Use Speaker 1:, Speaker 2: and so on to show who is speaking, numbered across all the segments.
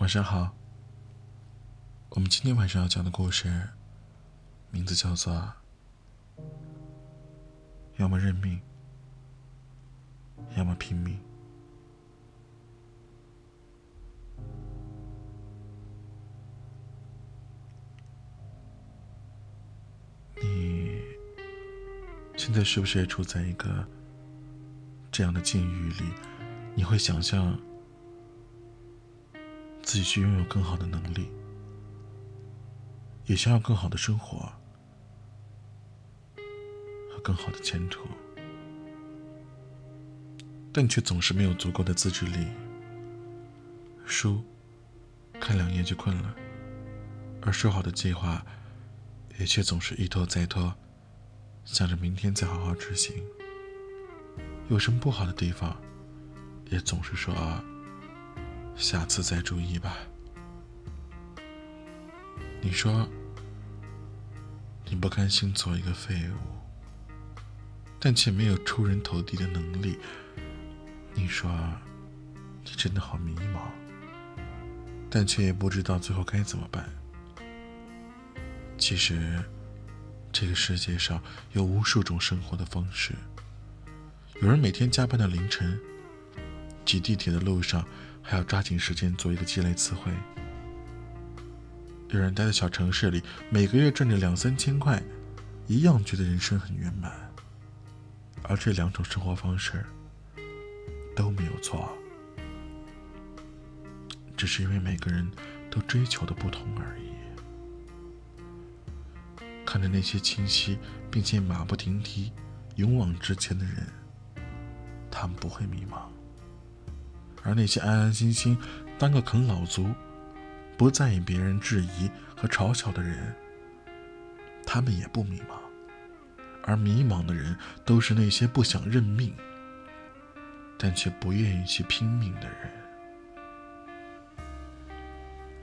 Speaker 1: 晚上好。我们今天晚上要讲的故事，名字叫做《要么认命，要么拼命》。你现在是不是也处在一个这样的境遇里？你会想象自己去拥有更好的能力，也想要更好的生活和更好的前途，但却总是没有足够的自制力。书看两页就困了，而说好的计划也却总是一拖再拖，想着明天再好好执行。有什么不好的地方？也总是说下次再注意吧。你说你不甘心做一个废物，但却没有出人头地的能力。你说你真的好迷茫，但却也不知道最后该怎么办。其实这个世界上有无数种生活的方式，有人每天加班到凌晨。挤地铁的路上，还要抓紧时间做一个积累词汇。有人待在小城市里，每个月赚着两三千块，一样觉得人生很圆满。而这两种生活方式都没有错，只是因为每个人都追求的不同而已。看着那些清晰并且马不停蹄、勇往直前的人，他们不会迷茫。而那些安安心心当个啃老族，不在意别人质疑和嘲笑的人，他们也不迷茫。而迷茫的人，都是那些不想认命，但却不愿意去拼命的人。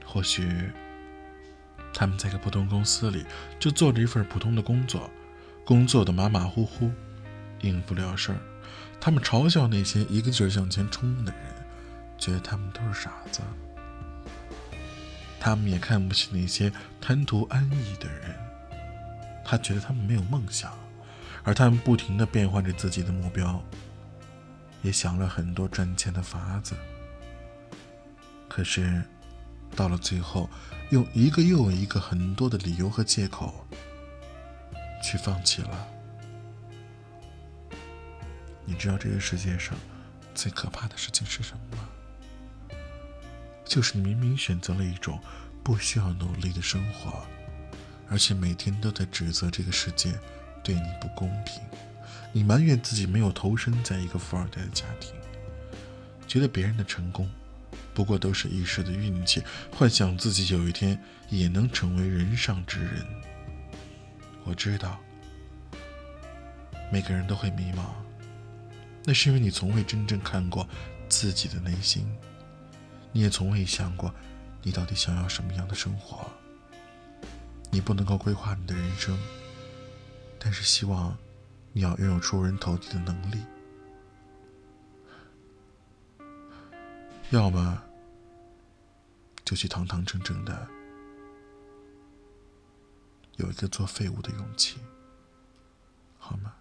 Speaker 1: 或许，他们在个普通公司里，就做着一份普通的工作，工作的马马虎虎，应付了事儿。他们嘲笑那些一个劲儿向前冲的人。觉得他们都是傻子，他们也看不起那些贪图安逸的人。他觉得他们没有梦想，而他们不停地变换着自己的目标，也想了很多赚钱的法子。可是，到了最后，用一个又一个很多的理由和借口，去放弃了。你知道这个世界上最可怕的事情是什么吗？就是明明选择了一种不需要努力的生活，而且每天都在指责这个世界对你不公平。你埋怨自己没有投身在一个富二代的家庭，觉得别人的成功不过都是一时的运气，幻想自己有一天也能成为人上之人。我知道，每个人都会迷茫，那是因为你从未真正看过自己的内心。你也从未想过，你到底想要什么样的生活？你不能够规划你的人生，但是希望你要拥有出人头地的能力。要么就去堂堂正正的有一个做废物的勇气。好吗